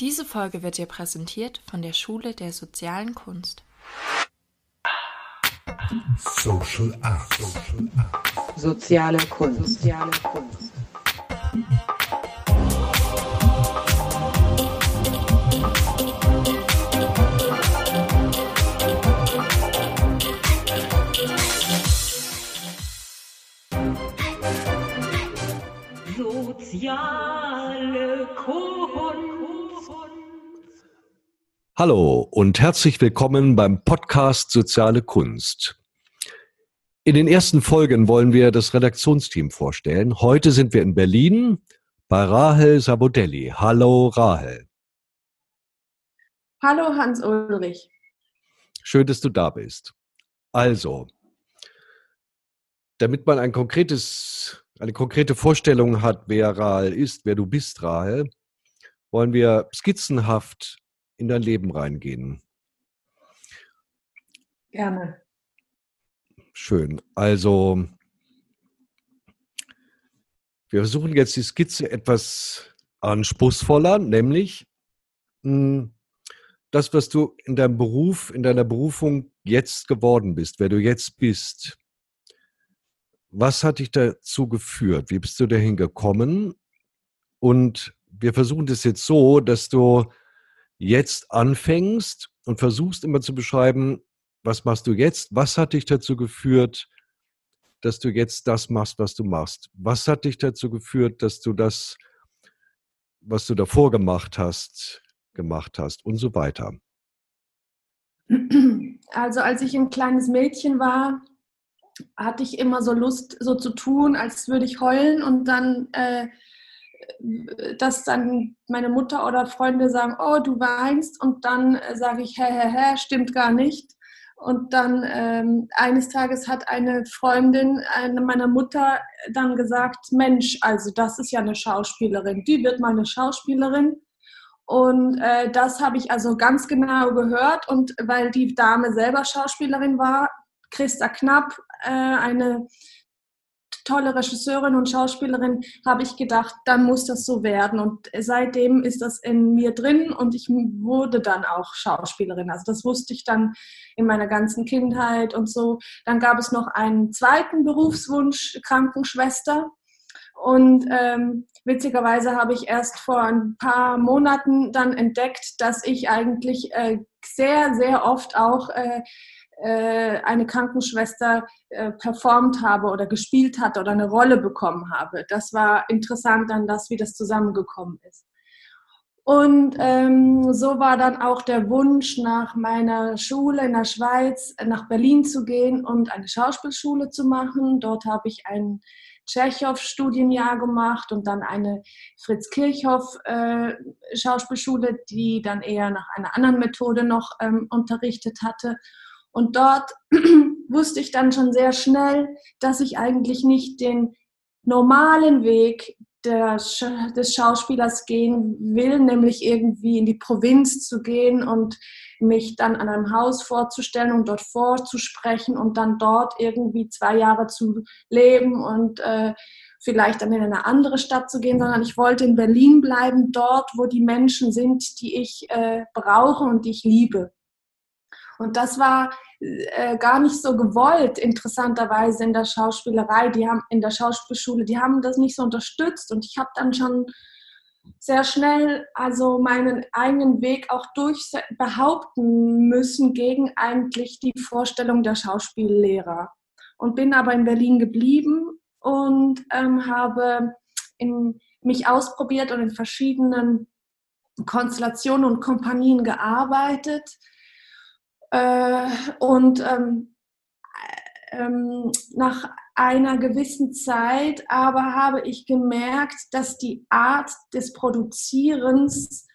Diese Folge wird dir präsentiert von der Schule der sozialen Kunst. Social Art. Soziale Kunst. Soziale Kunst. Soziale Kunst. Hallo und herzlich willkommen beim Podcast Soziale Kunst. In den ersten Folgen wollen wir das Redaktionsteam vorstellen. Heute sind wir in Berlin bei Rahel Sabodelli. Hallo Rahel. Hallo Hans Ulrich. Schön, dass du da bist. Also, damit man ein konkretes, eine konkrete Vorstellung hat, wer Rahel ist, wer du bist, Rahel, wollen wir skizzenhaft in dein Leben reingehen. Gerne. Schön. Also, wir versuchen jetzt die Skizze etwas anspruchsvoller, nämlich mh, hm, das, was du in deinem Beruf, in deiner Berufung jetzt geworden bist, wer du jetzt bist. Was hat dich dazu geführt? Wie bist du dahin gekommen? Und wir versuchen das jetzt so, dass du jetzt anfängst und versuchst immer zu beschreiben, was machst du jetzt? Was hat dich dazu geführt, dass du jetzt das machst, was du machst? Was hat dich dazu geführt, dass du das, was du davor gemacht hast, gemacht hast und so weiter? Also als ich ein kleines Mädchen war, hatte ich immer so Lust, so zu tun, als würde ich heulen und dann äh, dass dann meine Mutter oder Freunde sagen, oh, du weinst und dann äh, sage ich, hä, hä, hä, stimmt gar nicht. Und dann ähm, eines Tages hat eine Freundin eine meiner Mutter dann gesagt, Mensch, also das ist ja eine Schauspielerin, die wird mal eine Schauspielerin. Und äh, das habe ich also ganz genau gehört. Und weil die Dame selber Schauspielerin war, Christa Knapp, äh, eine tolle Regisseurin und Schauspielerin, habe ich gedacht, dann muss das so werden. Und seitdem ist das in mir drin und ich wurde dann auch Schauspielerin. Also das wusste ich dann in meiner ganzen Kindheit und so. Dann gab es noch einen zweiten Berufswunsch, Krankenschwester. Und ähm, witzigerweise habe ich erst vor ein paar Monaten dann entdeckt, dass ich eigentlich äh, sehr, sehr oft auch äh, eine Krankenschwester äh, performt habe oder gespielt hatte oder eine Rolle bekommen habe. Das war interessant dann, das, wie das zusammengekommen ist. Und ähm, so war dann auch der Wunsch, nach meiner Schule in der Schweiz nach Berlin zu gehen und eine Schauspielschule zu machen. Dort habe ich ein Tschechow-Studienjahr gemacht und dann eine Fritz-Kirchhoff-Schauspielschule, äh, die dann eher nach einer anderen Methode noch ähm, unterrichtet hatte. Und dort wusste ich dann schon sehr schnell, dass ich eigentlich nicht den normalen Weg der, des Schauspielers gehen will, nämlich irgendwie in die Provinz zu gehen und mich dann an einem Haus vorzustellen und dort vorzusprechen und dann dort irgendwie zwei Jahre zu leben und äh, vielleicht dann in eine andere Stadt zu gehen, sondern ich wollte in Berlin bleiben, dort, wo die Menschen sind, die ich äh, brauche und die ich liebe. Und das war äh, gar nicht so gewollt, interessanterweise in der Schauspielerei. Die haben in der Schauspielschule, die haben das nicht so unterstützt. Und ich habe dann schon sehr schnell also meinen eigenen Weg auch durch behaupten müssen gegen eigentlich die Vorstellung der Schauspiellehrer. Und bin aber in Berlin geblieben und ähm, habe in, mich ausprobiert und in verschiedenen Konstellationen und Kompanien gearbeitet äh, und ähm, ähm, nach einer gewissen Zeit aber habe ich gemerkt, dass die Art des Produzierens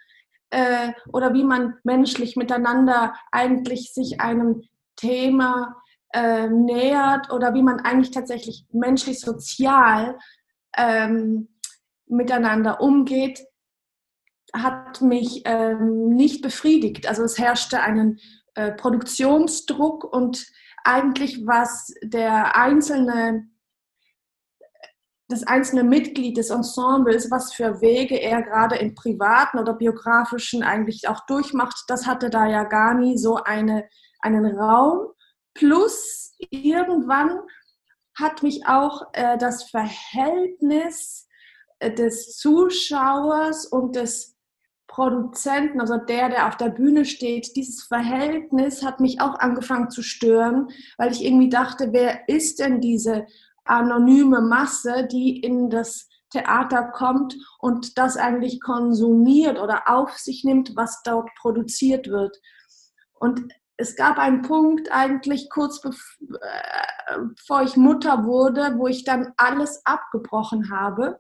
äh, oder wie man menschlich miteinander eigentlich sich einem Thema äh, nähert oder wie man eigentlich tatsächlich menschlich sozial ähm, miteinander umgeht, hat mich ähm, nicht befriedigt. Also es herrschte einen äh, Produktionsdruck und eigentlich was der einzelne das einzelne Mitglied des Ensembles, was für Wege er gerade im privaten oder biografischen eigentlich auch durchmacht, das hatte da ja gar nie so eine, einen Raum. Plus irgendwann hat mich auch äh, das Verhältnis äh, des Zuschauers und des Produzenten, also der, der auf der Bühne steht, dieses Verhältnis hat mich auch angefangen zu stören, weil ich irgendwie dachte, wer ist denn diese anonyme Masse, die in das Theater kommt und das eigentlich konsumiert oder auf sich nimmt, was dort produziert wird. Und es gab einen Punkt eigentlich kurz äh, bevor ich Mutter wurde, wo ich dann alles abgebrochen habe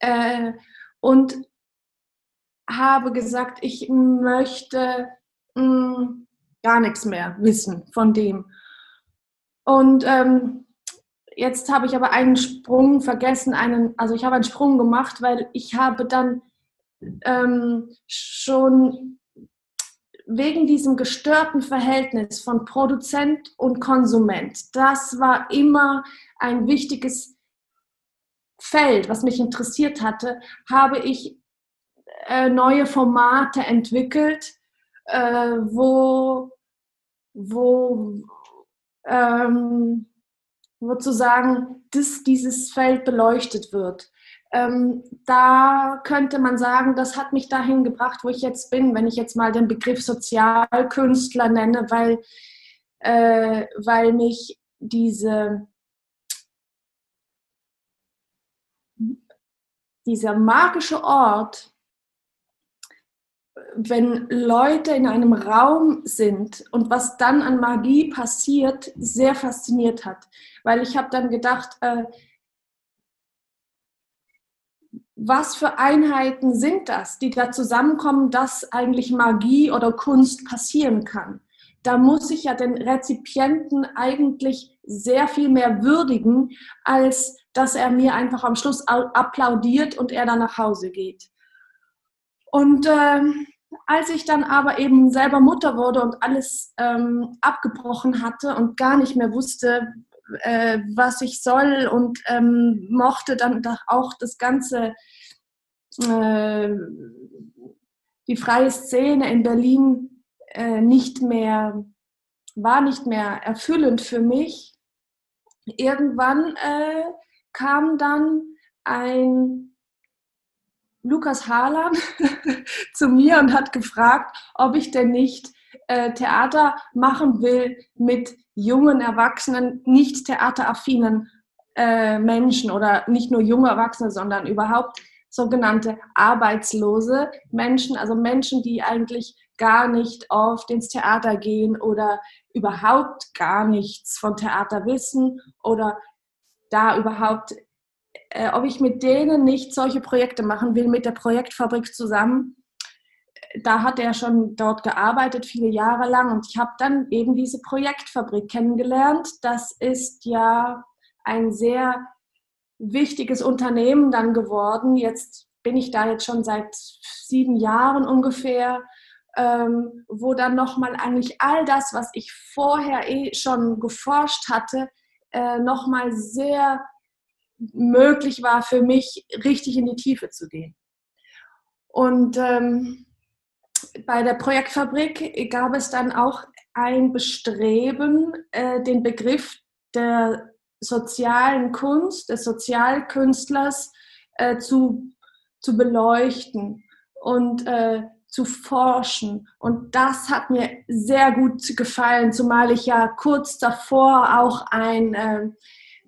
äh, und habe gesagt, ich möchte mh, mm, gar nichts mehr wissen von dem. Und ähm, jetzt habe ich aber einen Sprung vergessen, einen, also ich habe einen Sprung gemacht, weil ich habe dann ähm, schon wegen diesem gestörten Verhältnis von Produzent und Konsument, das war immer ein wichtiges Feld, was mich interessiert hatte, habe ich äh, neue Formate entwickelt, äh, wo, wo ähm, sozusagen dass dieses Feld beleuchtet wird. Ähm, da könnte man sagen, das hat mich dahin gebracht, wo ich jetzt bin, wenn ich jetzt mal den Begriff Sozialkünstler nenne, weil, äh, weil mich diese, dieser magische Ort wenn Leute in einem Raum sind und was dann an Magie passiert, sehr fasziniert hat. Weil ich habe dann gedacht, äh, was für Einheiten sind das, die da zusammenkommen, dass eigentlich Magie oder Kunst passieren kann. Da muss ich ja den Rezipienten eigentlich sehr viel mehr würdigen, als dass er mir einfach am Schluss applaudiert und er dann nach Hause geht. Und äh, als ich dann aber eben selber Mutter wurde und alles ähm, abgebrochen hatte und gar nicht mehr wusste, äh, was ich soll und ähm, mochte dann auch das ganze, äh, die freie Szene in Berlin äh, nicht mehr, war nicht mehr erfüllend für mich. Irgendwann äh, kam dann ein Lukas Harlan zu mir und hat gefragt, ob ich denn nicht äh, Theater machen will mit jungen Erwachsenen, nicht theateraffinen äh, Menschen oder nicht nur junge Erwachsene, sondern überhaupt sogenannte arbeitslose Menschen, also Menschen, die eigentlich gar nicht oft ins Theater gehen oder überhaupt gar nichts von Theater wissen oder da überhaupt äh, ob ich mit denen nicht solche Projekte machen will, mit der Projektfabrik zusammen. Da hat er schon dort gearbeitet, viele Jahre lang. Und ich habe dann eben diese Projektfabrik kennengelernt. Das ist ja ein sehr wichtiges Unternehmen dann geworden. Jetzt bin ich da jetzt schon seit sieben Jahren ungefähr, ähm, wo dann nochmal eigentlich all das, was ich vorher eh schon geforscht hatte, äh, nochmal sehr möglich war für mich, richtig in die Tiefe zu gehen. Und ähm, bei der Projektfabrik gab es dann auch ein Bestreben, äh, den Begriff der sozialen Kunst, des Sozialkünstlers äh, zu, zu beleuchten und äh, zu forschen. Und das hat mir sehr gut gefallen, zumal ich ja kurz davor auch ein äh,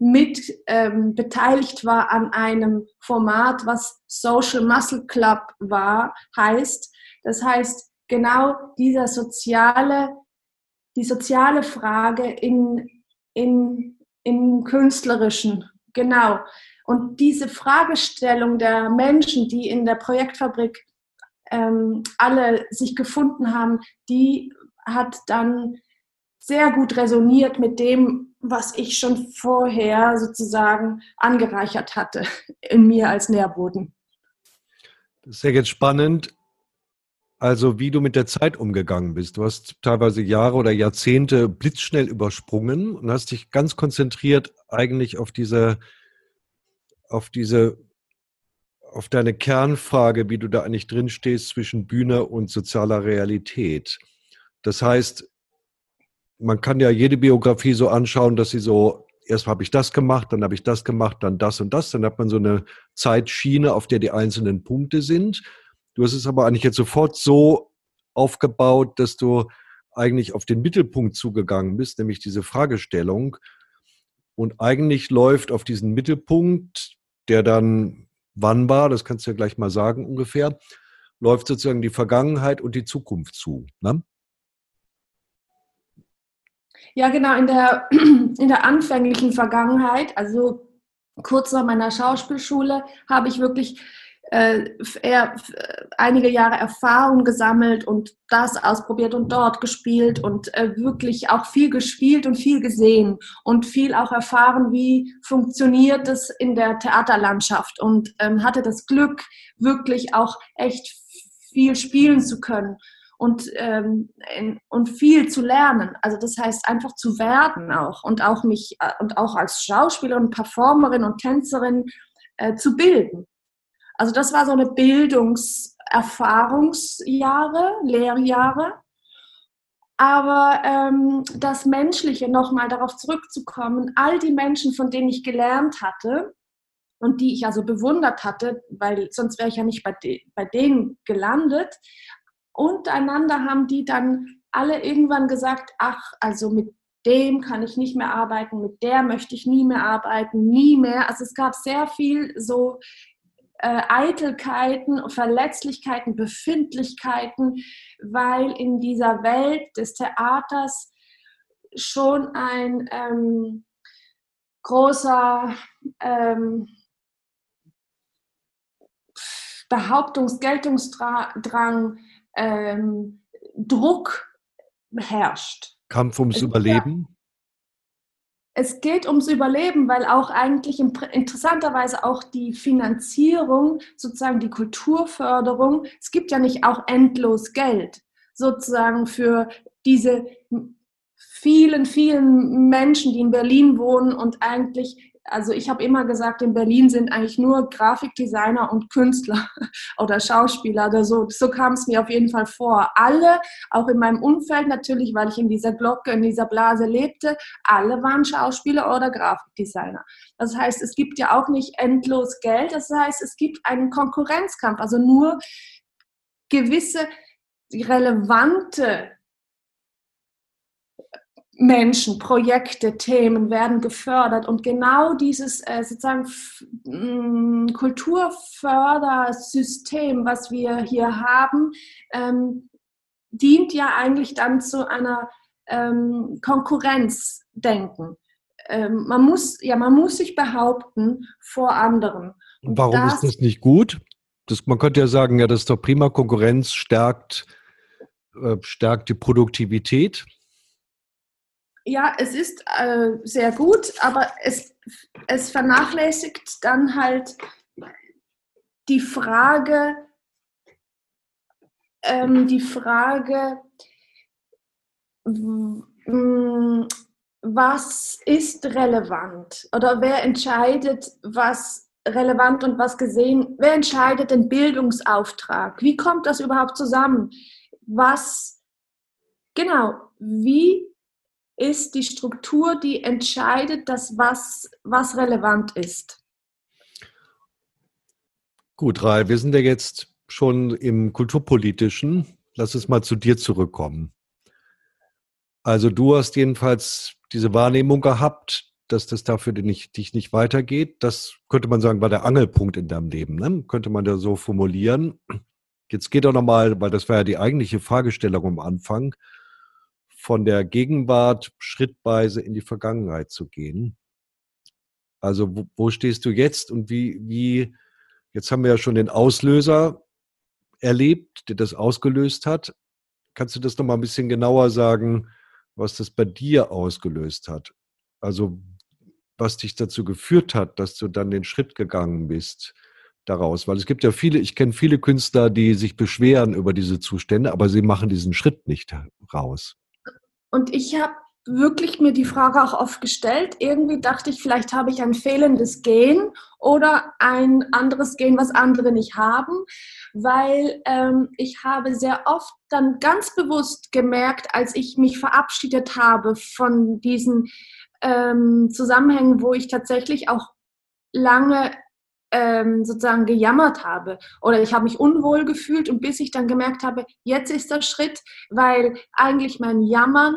mit ähm, beteiligt war an einem Format, was Social Muscle Club war, heißt. Das heißt, genau dieser soziale, die soziale Frage in, in, im Künstlerischen, genau. Und diese Fragestellung der Menschen, die in der Projektfabrik ähm, alle sich gefunden haben, die hat dann sehr gut resoniert mit dem, was ich schon vorher sozusagen angereichert hatte in mir als Nährboden. Das ist ja jetzt spannend, also wie du mit der Zeit umgegangen bist. Du hast teilweise Jahre oder Jahrzehnte blitzschnell übersprungen und hast dich ganz konzentriert eigentlich auf diese auf diese, auf deine Kernfrage, wie du da eigentlich drin stehst zwischen Bühne und sozialer Realität. Das heißt, man kann ja jede Biografie so anschauen, dass sie so, erst habe ich das gemacht, dann habe ich das gemacht, dann das und das, dann hat man so eine Zeitschiene, auf der die einzelnen Punkte sind. Du hast es aber eigentlich jetzt sofort so aufgebaut, dass du eigentlich auf den Mittelpunkt zugegangen bist, nämlich diese Fragestellung. Und eigentlich läuft auf diesen Mittelpunkt, der dann wann war, das kannst du ja gleich mal sagen ungefähr, läuft sozusagen die Vergangenheit und die Zukunft zu. Ne? Ja, genau, in der, in der anfänglichen Vergangenheit, also kurz nach meiner Schauspielschule, habe ich wirklich äh, er, einige Jahre Erfahrung gesammelt und das ausprobiert und dort gespielt und äh, wirklich auch viel gespielt und viel gesehen und viel auch erfahren, wie funktioniert es in der Theaterlandschaft und ähm, hatte das Glück, wirklich auch echt viel spielen zu können und, ähm, in, und viel zu lernen. Also das heißt einfach zu werden auch und auch mich äh, und auch als Schauspielerin, Performerin und Tänzerin äh, zu bilden. Also das war so eine Bildungserfahrungsjahre, Lehrjahre. Aber ähm, das Menschliche, nochmal darauf zurückzukommen, all die Menschen, von denen ich gelernt hatte und die ich also bewundert hatte, weil sonst wäre ich ja nicht bei, de bei denen gelandet, untereinander haben die dann alle irgendwann gesagt, ach, also mit dem kann ich nicht mehr arbeiten, mit der möchte ich nie mehr arbeiten, nie mehr. Also es gab sehr viel so äh, Eitelkeiten, Verletzlichkeiten, Befindlichkeiten, weil in dieser Welt des Theaters schon ein ähm, großer ähm, Behauptungs-, Geltungsdrang, ähm, Druck herrscht. Kampf ums Überleben? es geht ums Überleben, weil auch eigentlich interessanterweise auch die Finanzierung, sozusagen die Kulturförderung, es gibt ja nicht auch endlos Geld sozusagen für diese vielen, vielen Menschen, die in Berlin wohnen und eigentlich also ich habe immer gesagt, in Berlin sind eigentlich nur Grafikdesigner und Künstler oder Schauspieler oder so. So kam es mir auf jeden Fall vor. Alle, auch in meinem Umfeld natürlich, weil ich in dieser Glocke, in dieser Blase lebte, alle waren Schauspieler oder Grafikdesigner. Das heißt, es gibt ja auch nicht endlos Geld. Das heißt, es gibt einen Konkurrenzkampf. Also nur gewisse relevante Menschen, Projekte, Themen werden gefördert und genau dieses äh, sozusagen mm, Kulturfördersystem, was wir hier haben, ähm, dient ja eigentlich dann zu einer ähm, Konkurrenzdenken. Ähm, man muss ja, man muss sich behaupten vor anderen. Und Warum das, ist das nicht gut? Das, man könnte ja sagen, ja, das ist doch prima. Konkurrenz stärkt, äh, stärkt die Produktivität ja, es ist äh, sehr gut, aber es, es vernachlässigt dann halt die Frage, ähm, die Frage, was ist relevant oder wer entscheidet, was relevant und was gesehen, wer entscheidet den Bildungsauftrag? Wie kommt das überhaupt zusammen? Was, genau, wie ist die Struktur, die entscheidet, dass was, was relevant ist. Gut, Rai, wir sind ja jetzt schon im Kulturpolitischen. Lass uns mal zu dir zurückkommen. Also du hast jedenfalls diese Wahrnehmung gehabt, dass das dafür nicht, dich nicht weitergeht. Das könnte man sagen, war der Angelpunkt in deinem Leben. Ne? Könnte man da so formulieren. Jetzt geht doch nochmal, weil das war ja die eigentliche Fragestellung am Anfang, von der Gegenwart schrittweise in die Vergangenheit zu gehen. Also wo, wo stehst du jetzt und wie, wie, jetzt haben wir ja schon den Auslöser erlebt, der das ausgelöst hat. Kannst du das nochmal ein bisschen genauer sagen, was das bei dir ausgelöst hat? Also was dich dazu geführt hat, dass du dann den Schritt gegangen bist daraus? Weil es gibt ja viele, ich kenne viele Künstler, die sich beschweren über diese Zustände, aber sie machen diesen Schritt nicht raus. Und ich habe wirklich mir die Frage auch oft gestellt. Irgendwie dachte ich, vielleicht habe ich ein fehlendes Gen oder ein anderes Gen, was andere nicht haben, weil ähm, ich habe sehr oft dann ganz bewusst gemerkt, als ich mich verabschiedet habe von diesen ähm, Zusammenhängen, wo ich tatsächlich auch lange ähm, sozusagen gejammert habe oder ich habe mich unwohl gefühlt und bis ich dann gemerkt habe, jetzt ist der Schritt, weil eigentlich mein Jammern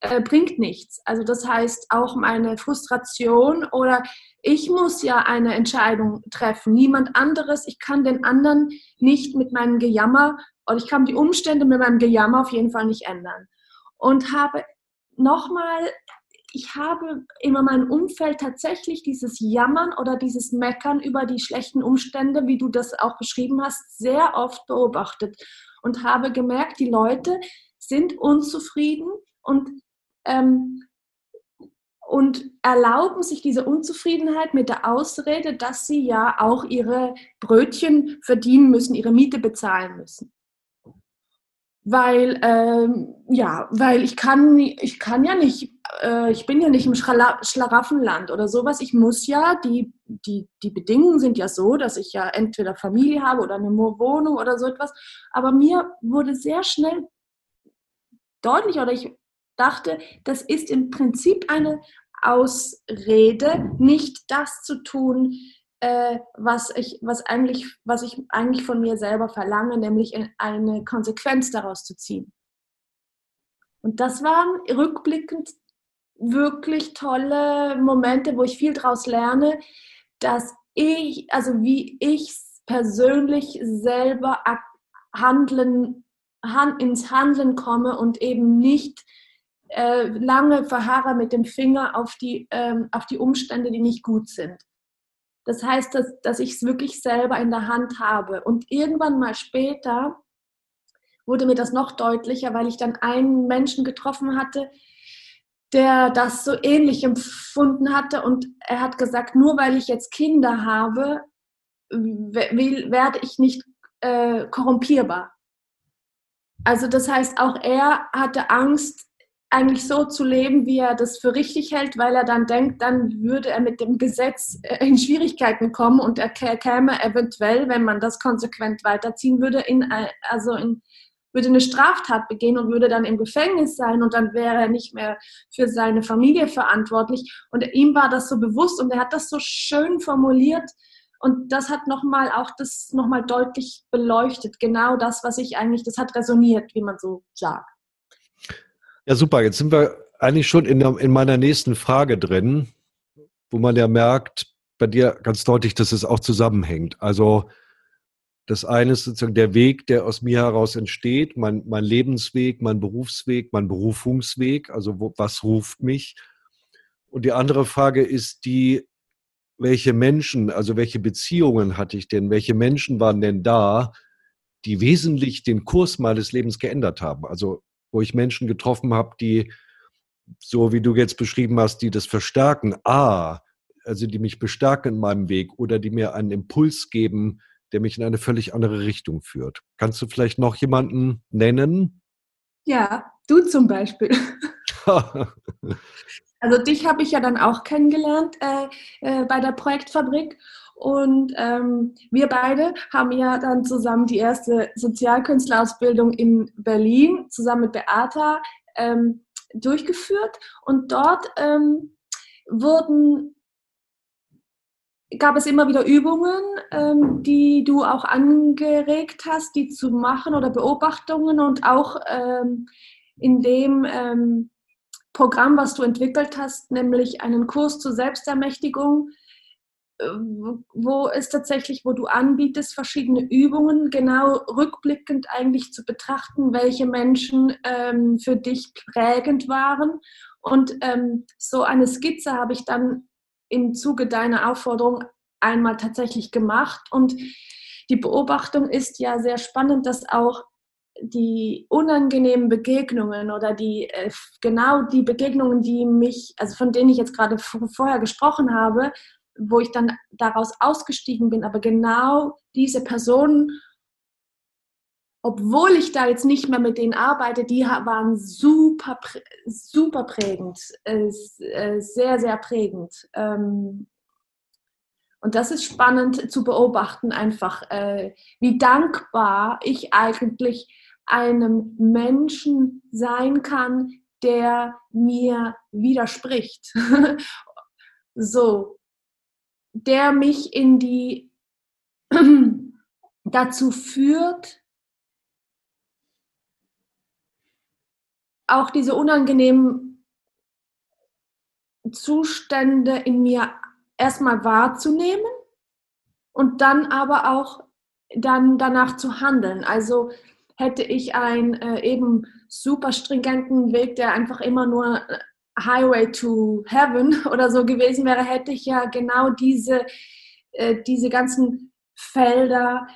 äh, bringt nichts. Also das heißt auch meine Frustration oder ich muss ja eine Entscheidung treffen, niemand anderes. Ich kann den anderen nicht mit meinem Gejammer oder ich kann die Umstände mit meinem Gejammer auf jeden Fall nicht ändern. Und habe nochmal, ich habe immer mein Umfeld tatsächlich dieses Jammern oder dieses Meckern über die schlechten Umstände, wie du das auch beschrieben hast, sehr oft beobachtet und habe gemerkt, die Leute sind unzufrieden und ähm, und erlauben sich diese Unzufriedenheit mit der Ausrede, dass sie ja auch ihre Brötchen verdienen müssen, ihre Miete bezahlen müssen. Weil, ähm, ja, weil ich kann, ich kann ja nicht, äh, ich bin ja nicht im Schlaraffenland oder sowas. Ich muss ja, die, die, die Bedingungen sind ja so, dass ich ja entweder Familie habe oder eine Wohnung oder so etwas. Aber mir wurde sehr schnell deutlich oder ich dachte, das ist im Prinzip eine Ausrede, nicht das zu tun, äh, was, ich, was, eigentlich, was ich eigentlich von mir selber verlange, nämlich eine Konsequenz daraus zu ziehen. Und das waren rückblickend wirklich tolle Momente, wo ich viel daraus lerne, dass ich, also wie ich persönlich selber handeln, ins Handeln komme und eben nicht äh, lange verharre mit dem Finger auf die, ähm, auf die Umstände, die nicht gut sind. Das heißt, dass, dass ich es wirklich selber in der Hand habe. Und irgendwann mal später wurde mir das noch deutlicher, weil ich dann einen Menschen getroffen hatte, der das so ähnlich empfunden hatte. Und er hat gesagt, nur weil ich jetzt Kinder habe, werde ich nicht äh, korrumpierbar. Also das heißt, auch er hatte Angst, eigentlich so zu leben, wie er das für richtig hält, weil er dann denkt, dann würde er mit dem Gesetz äh, in Schwierigkeiten kommen und er käme eventuell, wenn man das konsequent weiterziehen würde, in, äh, also in, würde eine Straftat begehen und würde dann im Gefängnis sein und dann wäre er nicht mehr für seine Familie verantwortlich. Und ihm war das so bewusst und er hat das so schön formuliert. Und das hat nochmal auch das nochmal deutlich beleuchtet. Genau das, was ich eigentlich, das hat resoniert, wie man so sagt. Ja, super. Jetzt sind wir eigentlich schon in, der, in meiner nächsten Frage drin, wo man ja merkt, bei dir ganz deutlich, dass es auch zusammenhängt. Also das eine ist sozusagen der Weg, der aus mir heraus entsteht, mein, mein Lebensweg, mein Berufsweg, mein Berufungsweg, also wo, was ruft mich. Und die andere Frage ist die, welche Menschen, also welche Beziehungen hatte ich denn, welche Menschen waren denn da, die wesentlich den Kurs meines Lebens geändert haben? Also wo ich Menschen getroffen habe, die, so wie du jetzt beschrieben hast, die das verstärken. A, also die mich bestärken in meinem Weg oder die mir einen Impuls geben, der mich in eine völlig andere Richtung führt. Kannst du vielleicht noch jemanden nennen? Ja, du zum Beispiel. also dich habe ich ja dann auch kennengelernt äh, äh, bei der Projektfabrik und ähm, wir beide haben ja dann zusammen die erste Sozialkünstler-Ausbildung in Berlin zusammen mit Beata ähm, durchgeführt. Und dort ähm, wurden, gab es immer wieder Übungen, ähm, die du auch angeregt hast, die zu machen oder Beobachtungen und auch ähm, in dem ähm, Programm, was du entwickelt hast, nämlich einen Kurs zur Selbstermächtigung, wo es tatsächlich, wo du anbietest, verschiedene Übungen, genau rückblickend eigentlich zu betrachten, welche Menschen ähm, für dich prägend waren. Und ähm, so eine Skizze habe ich dann im Zuge deiner Aufforderung einmal tatsächlich gemacht. Und die Beobachtung ist ja sehr spannend, dass auch die unangenehmen Begegnungen oder die äh, genau die Begegnungen, die mich, also von denen ich jetzt gerade vorher gesprochen habe, wo ich dann daraus ausgestiegen bin, aber genau diese Personen obwohl ich da jetzt nicht mehr mit denen arbeite, die waren super, super prägend, äh, äh, sehr, sehr prägend. Ähm, und das ist spannend zu beobachten, einfach, äh, wie dankbar ich eigentlich einem Menschen sein kann, der mir widerspricht. so, der mich in die dazu führt, auch diese unangenehmen Zustände in mir erstmal wahrzunehmen und dann aber auch dann danach zu handeln. Also hätte ich einen äh, eben super stringenten Weg, der einfach immer nur Highway to Heaven oder so gewesen wäre, hätte ich ja genau diese, äh, diese ganzen Felder,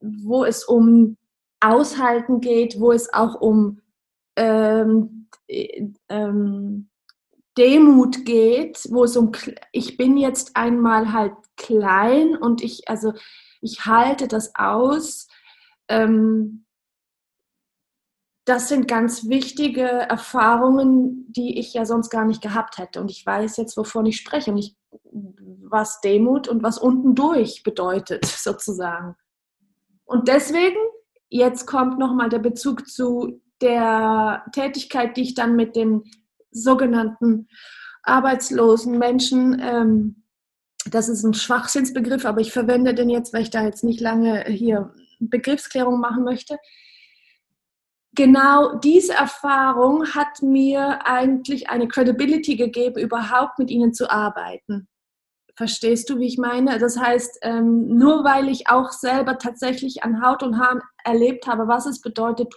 wo es um Aushalten geht, wo es auch um ähm, äh, ähm, Demut geht, wo es um, ich bin jetzt einmal halt klein und ich, also ich halte das aus. Ähm, das sind ganz wichtige Erfahrungen, die ich ja sonst gar nicht gehabt hätte. Und ich weiß jetzt, wovon ich spreche und ich, was Demut und was unten durch bedeutet, sozusagen. Und deswegen, jetzt kommt nochmal der Bezug zu der Tätigkeit, die ich dann mit den sogenannten arbeitslosen Menschen, ähm, das ist ein Schwachsinnsbegriff, aber ich verwende den jetzt, weil ich da jetzt nicht lange hier Begriffsklärung machen möchte. Genau diese Erfahrung hat mir eigentlich eine Credibility gegeben, überhaupt mit ihnen zu arbeiten. Verstehst du, wie ich meine? Das heißt, ähm, nur weil ich auch selber tatsächlich an Haut und Haaren erlebt habe, was es bedeutet,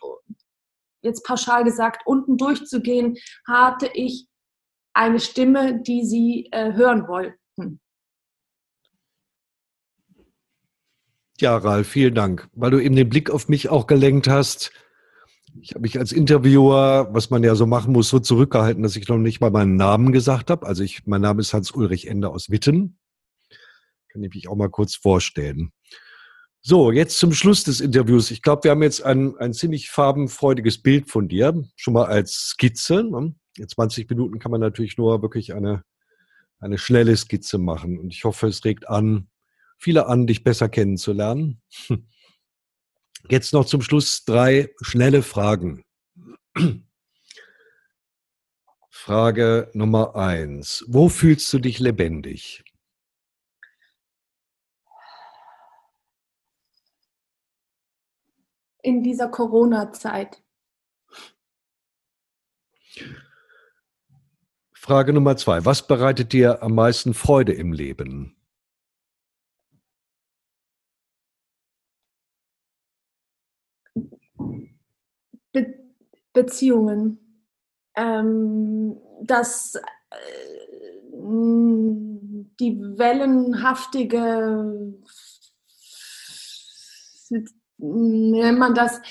jetzt pauschal gesagt, unten durchzugehen, hatte ich eine Stimme, die sie äh, hören wollten. Ja, Ralf, vielen Dank, weil du eben den Blick auf mich auch gelenkt hast. Ich habe mich als Interviewer, was man ja so machen muss, so zurückgehalten, dass ich noch nicht mal meinen Namen gesagt habe. Also ich, mein Name ist Hans-Ulrich Ende aus Witten. Kann ich mich auch mal kurz vorstellen. So, jetzt zum Schluss des Interviews. Ich glaube, wir haben jetzt ein, ein ziemlich farbenfreudiges Bild von dir, schon mal als Skizze. Ne? In 20 Minuten kann man natürlich nur wirklich eine, eine schnelle Skizze machen. Und ich hoffe, es regt an, viele an, dich besser kennenzulernen. Jetzt noch zum Schluss drei schnelle Fragen. Frage Nummer eins. Wo fühlst du dich lebendig? In dieser Corona-Zeit. Frage Nummer zwei. Was bereitet dir am meisten Freude im Leben? Be Beziehungen. Ähm, dass äh, die wellenhaftige, nennt man das,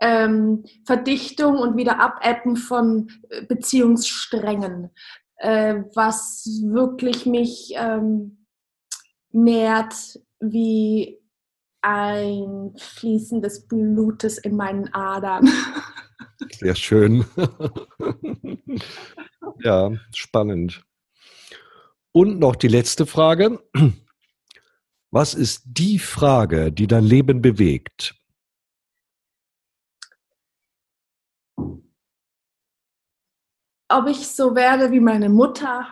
ähm, Verdichtung und wieder Abebben von äh, Beziehungssträngen, äh, was wirklich mich ähm, nährt wie ein Fließen des Blutes in meinen Adern. Sehr schön. ja, spannend. Und noch die letzte Frage. Was ist die Frage, die dein Leben bewegt? Ob ich so werde wie meine Mutter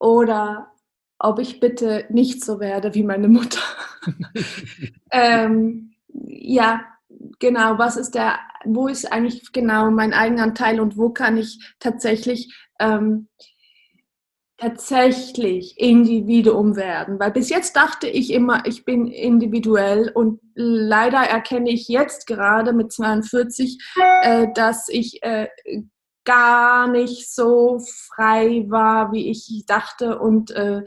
oder ob ich bitte nicht so werde wie meine Mutter. ähm, ja, genau, was ist der, wo ist eigentlich genau mein Eigenanteil und wo kann ich tatsächlich ähm, tatsächlich Individuum werden? Weil bis jetzt dachte ich immer, ich bin individuell und leider erkenne ich jetzt gerade mit 42, äh, dass ich äh, gar nicht so frei war, wie ich dachte und äh,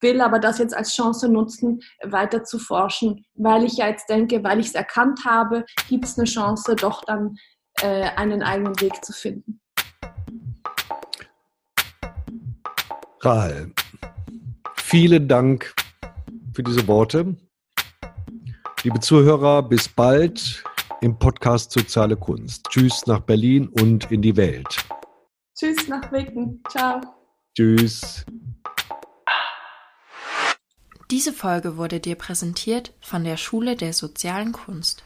will aber das jetzt als Chance nutzen, weiter zu forschen, weil ich ja jetzt denke, weil ich es erkannt habe, gibt es eine Chance, doch dann äh, einen eigenen Weg zu finden. Rahel, vielen Dank für diese Worte. Liebe Zuhörer, bis bald. im Podcast Soziale Kunst. Tschüss nach Berlin und in die Welt. Tschüss nach Wicken. Ciao. Tschüss. Diese Folge wurde dir präsentiert von der Schule der sozialen Kunst.